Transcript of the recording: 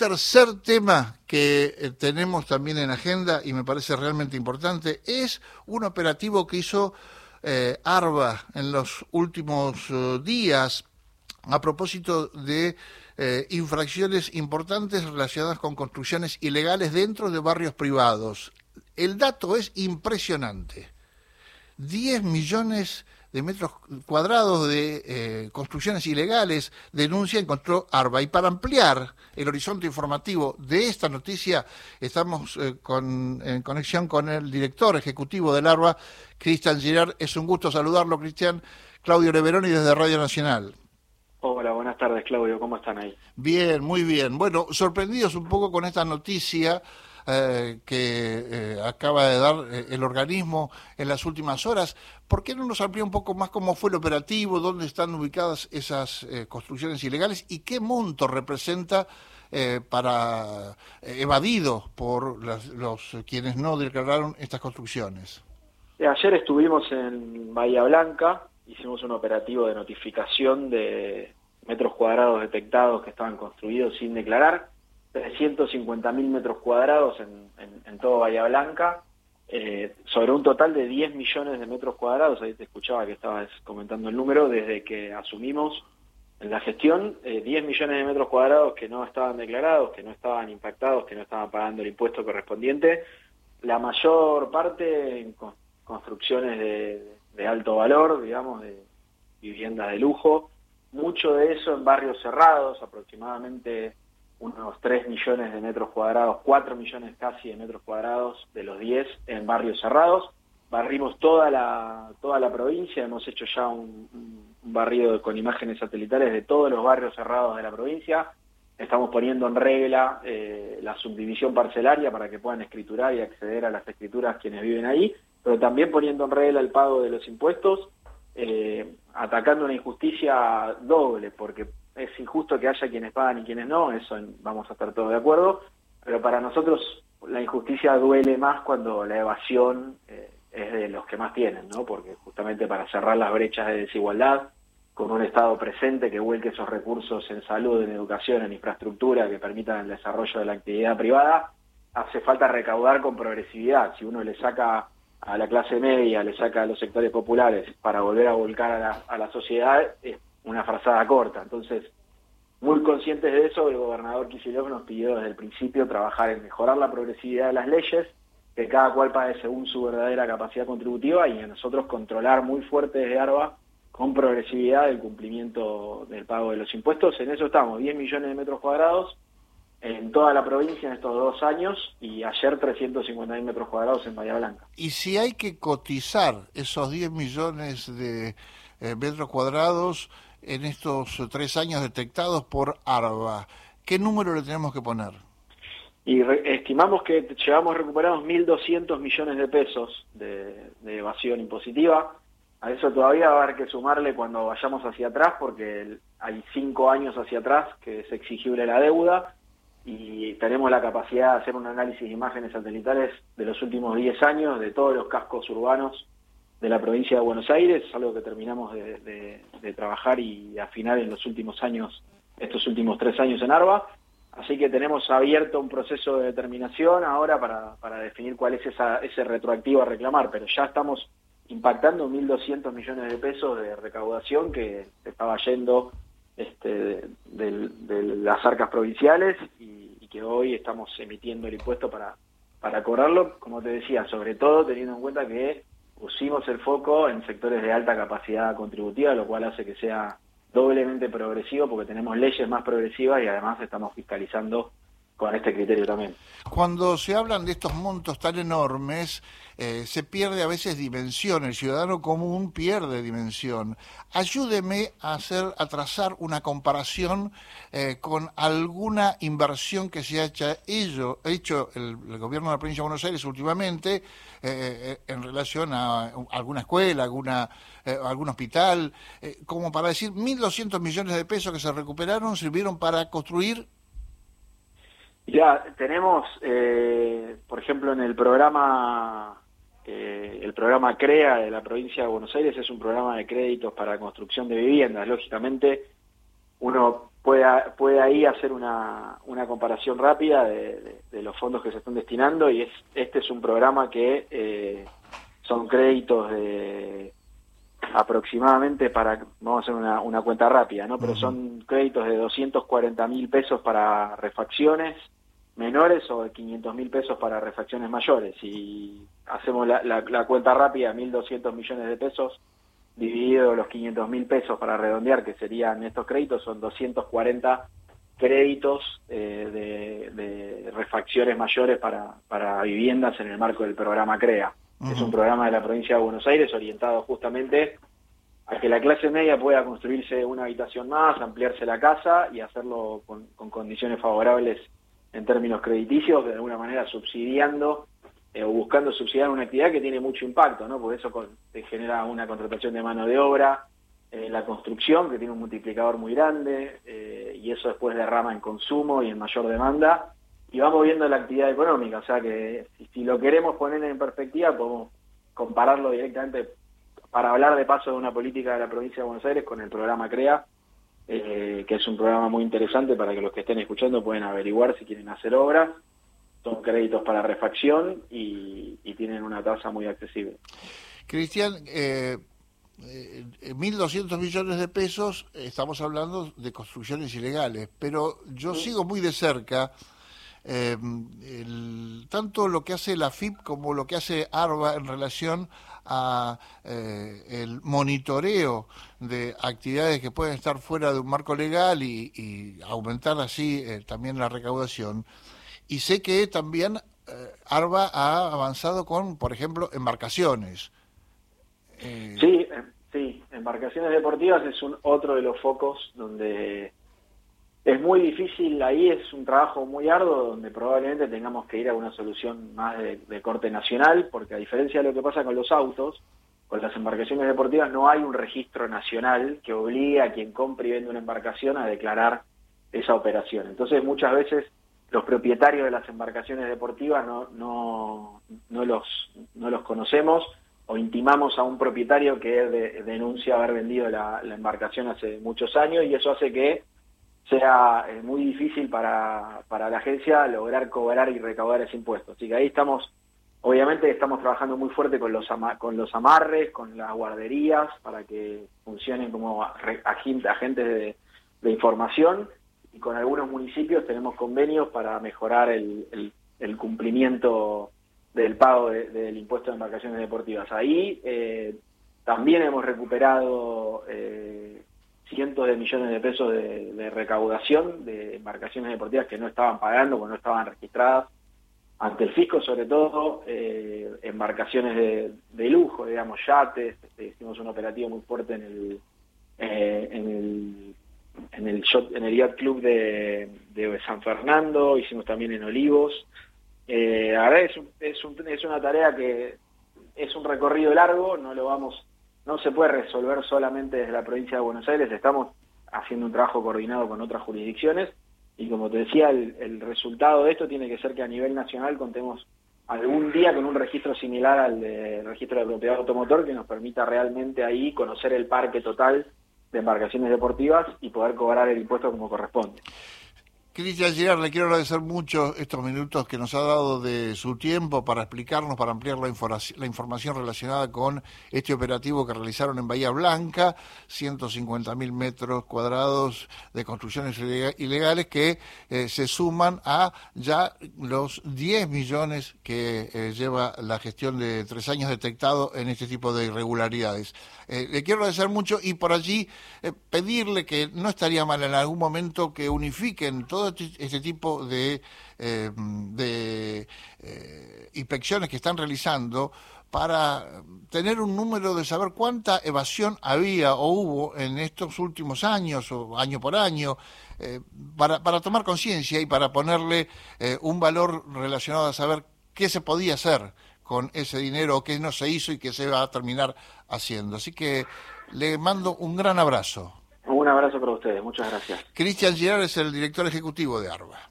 tercer tema que eh, tenemos también en agenda y me parece realmente importante es un operativo que hizo eh, ARBA en los últimos eh, días a propósito de infracciones importantes relacionadas con construcciones ilegales dentro de barrios privados. El dato es impresionante. 10 millones de metros cuadrados de eh, construcciones ilegales, denuncia encontró ARBA. Y para ampliar el horizonte informativo de esta noticia, estamos eh, con, en conexión con el director ejecutivo del ARBA, Cristian Girard. Es un gusto saludarlo, Cristian. Claudio Leveroni desde Radio Nacional. Hola, buenas tardes, Claudio. ¿Cómo están ahí? Bien, muy bien. Bueno, sorprendidos un poco con esta noticia eh, que eh, acaba de dar eh, el organismo en las últimas horas. ¿Por qué no nos amplía un poco más cómo fue el operativo, dónde están ubicadas esas construcciones ilegales y qué monto representa para evadido por los quienes no declararon estas construcciones? Ayer estuvimos en Bahía Blanca, hicimos un operativo de notificación de metros cuadrados detectados que estaban construidos sin declarar 350.000 metros cuadrados en, en, todo Bahía Blanca, eh, sobre un total de 10 millones de metros cuadrados, ahí te escuchaba que estabas comentando el número, desde que asumimos en la gestión, 10 eh, millones de metros cuadrados que no estaban declarados, que no estaban impactados, que no estaban pagando el impuesto correspondiente, la mayor parte en construcciones de, de alto valor, digamos, de viviendas de lujo, mucho de eso en barrios cerrados, aproximadamente unos 3 millones de metros cuadrados, 4 millones casi de metros cuadrados de los 10 en barrios cerrados. Barrimos toda la, toda la provincia, hemos hecho ya un, barrido con imágenes satelitales de todos los barrios cerrados de la provincia. Estamos poniendo en regla eh, la subdivisión parcelaria para que puedan escriturar y acceder a las escrituras quienes viven ahí, pero también poniendo en regla el pago de los impuestos, eh, atacando una injusticia doble, porque es injusto que haya quienes pagan y quienes no, eso vamos a estar todos de acuerdo, pero para nosotros la injusticia duele más cuando la evasión eh, es de los que más tienen, ¿no? Porque justamente para cerrar las brechas de desigualdad, con un Estado presente que vuelque esos recursos en salud, en educación, en infraestructura que permitan el desarrollo de la actividad privada, hace falta recaudar con progresividad. Si uno le saca a la clase media, le saca a los sectores populares para volver a volcar a la, a la sociedad, es una frazada corta. Entonces, muy conscientes de eso, el gobernador Kicillof nos pidió desde el principio trabajar en mejorar la progresividad de las leyes, que cada cual pague según su verdadera capacidad contributiva y a nosotros controlar muy fuerte desde ARBA con progresividad el cumplimiento del pago de los impuestos. En eso estamos, 10 millones de metros cuadrados en toda la provincia en estos dos años y ayer 350 metros cuadrados en Bahía Blanca. Y si hay que cotizar esos 10 millones de eh, metros cuadrados, en estos tres años detectados por ARBA. ¿Qué número le tenemos que poner? Y estimamos que llevamos recuperados 1.200 millones de pesos de, evasión impositiva. A eso todavía va a haber que sumarle cuando vayamos hacia atrás, porque hay cinco años hacia atrás que es exigible la deuda y tenemos la capacidad de hacer un análisis de imágenes satelitales de los últimos 10 años de todos los cascos urbanos de la provincia de Buenos Aires, es algo que terminamos de, trabajar y afinar en los últimos años, estos últimos tres años en ARBA. Así que tenemos abierto un proceso de determinación ahora para, para definir cuál es esa, ese retroactivo a reclamar, pero ya estamos impactando 1.200 millones de pesos de recaudación que estaba yendo este, de, las arcas provinciales y, y, que hoy estamos emitiendo el impuesto para, para cobrarlo, como te decía, sobre todo teniendo en cuenta que pusimos el foco en sectores de alta capacidad contributiva, lo cual hace que sea doblemente progresivo porque tenemos leyes más progresivas y además estamos fiscalizando con este criterio también. Cuando se hablan de estos montos tan enormes, eh, se pierde a veces dimensión, el ciudadano común pierde dimensión. Ayúdeme a hacer, a trazar una comparación eh, con alguna inversión que se ha hecho, hecho el, gobierno de la provincia de Buenos Aires últimamente eh, en relación a alguna escuela, alguna, algún hospital, como para decir 1.200 millones de pesos que se recuperaron sirvieron para construir ya, tenemos, eh, por ejemplo, en el programa, eh, el programa CREA de la provincia de Buenos Aires es un programa de créditos para construcción de viviendas. Lógicamente, uno puede, puede ahí hacer una, una comparación rápida de, los fondos que se están destinando y es, este es un programa que eh, son créditos de aproximadamente para, vamos a hacer una, una cuenta rápida, ¿no? Pero son créditos de 240 mil pesos para refacciones menores o de 500 mil pesos para refacciones mayores. Y hacemos la, la, la cuenta rápida, 1.200 millones de pesos, dividido los 500 mil pesos para redondear, que serían estos créditos, son 240 créditos eh, de, refacciones mayores para, para viviendas en el marco del programa CREA. Es un programa de la provincia de Buenos Aires orientado justamente a que la clase media pueda construirse una habitación más, ampliarse la casa y hacerlo con, con condiciones favorables en términos crediticios, de alguna manera subsidiando eh, o buscando subsidiar una actividad que tiene mucho impacto, ¿no? Porque eso te genera una contratación de mano de obra, eh, la construcción, que tiene un multiplicador muy grande, eh, y eso después derrama en consumo y en mayor demanda, y vamos viendo la actividad económica, o sea que si, lo queremos poner en perspectiva, podemos compararlo directamente para hablar de paso de una política de la provincia de Buenos Aires con el programa CREA, que es un programa muy interesante para que los que estén escuchando pueden averiguar si quieren hacer obras. Son créditos para refacción y, tienen una tasa muy accesible. Cristian, eh, eh, 1.200 millones de pesos, estamos hablando de construcciones ilegales, pero yo sigo muy de cerca eh, tanto lo que hace la FIP como lo que hace ARBA en relación a eh, el monitoreo de actividades que pueden estar fuera de un marco legal y, aumentar así también la recaudación. Y sé que también eh, ARBA ha avanzado con, por ejemplo, embarcaciones. Eh, sí, eh, sí, embarcaciones deportivas es un otro de los focos donde es muy difícil, ahí es un trabajo muy arduo donde probablemente tengamos que ir a una solución más de, corte nacional, porque a diferencia de lo que pasa con los autos, con las embarcaciones deportivas no hay un registro nacional que obligue a quien compre y vende una embarcación a declarar esa operación. Entonces muchas veces los propietarios de las embarcaciones deportivas no, no, no, los, no los conocemos o intimamos a un propietario que denuncia haber vendido la, embarcación hace muchos años y eso hace que sea eh, muy difícil para, para la agencia lograr cobrar y recaudar ese impuesto. Así que ahí estamos, obviamente estamos trabajando muy fuerte con los, con los amarres, con las guarderías, para que funcionen como agentes de, de información y con algunos municipios tenemos convenios para mejorar el, cumplimiento del pago del impuesto de embarcaciones deportivas. Ahí eh, también hemos recuperado eh, de millones de pesos de, recaudación de embarcaciones deportivas que no estaban pagando, porque no estaban registradas ante el fisco, sobre todo eh, embarcaciones de, de, lujo, digamos, yates. hicimos un operativo muy fuerte en el, en el en el en el Yacht Club de, San Fernando, hicimos también en Olivos. Eh, la es, es, un, es una tarea que es un recorrido largo, no lo vamos, no se puede resolver solamente desde la provincia de Buenos Aires, estamos haciendo un trabajo coordinado con otras jurisdicciones y como te decía, el, el resultado de esto tiene que ser que a nivel nacional contemos algún día con un registro similar al de registro de propiedad automotor que nos permita realmente ahí conocer el parque total de embarcaciones deportivas y poder cobrar el impuesto como corresponde. Cristian Girard, le quiero agradecer mucho estos minutos que nos ha dado de su tiempo para explicarnos, para ampliar la, la información relacionada con este operativo que realizaron en Bahía Blanca, 150.000 metros cuadrados de construcciones ilegales que eh, se suman a ya los 10 millones que eh, lleva la gestión de tres años detectado en este tipo de irregularidades. Eh, le quiero agradecer mucho y por allí pedirle que no estaría mal en algún momento que unifiquen todo este, este tipo de, eh, de eh, inspecciones que están realizando para tener un número de saber cuánta evasión había o hubo en estos últimos años o año por año, eh, para, para tomar conciencia y para ponerle un valor relacionado a saber qué se podía hacer con ese dinero, qué no se hizo y qué se va a terminar haciendo. Así que le mando un gran abrazo. Abrazo para ustedes, muchas gracias. Cristian Girard es el director ejecutivo de ARBA.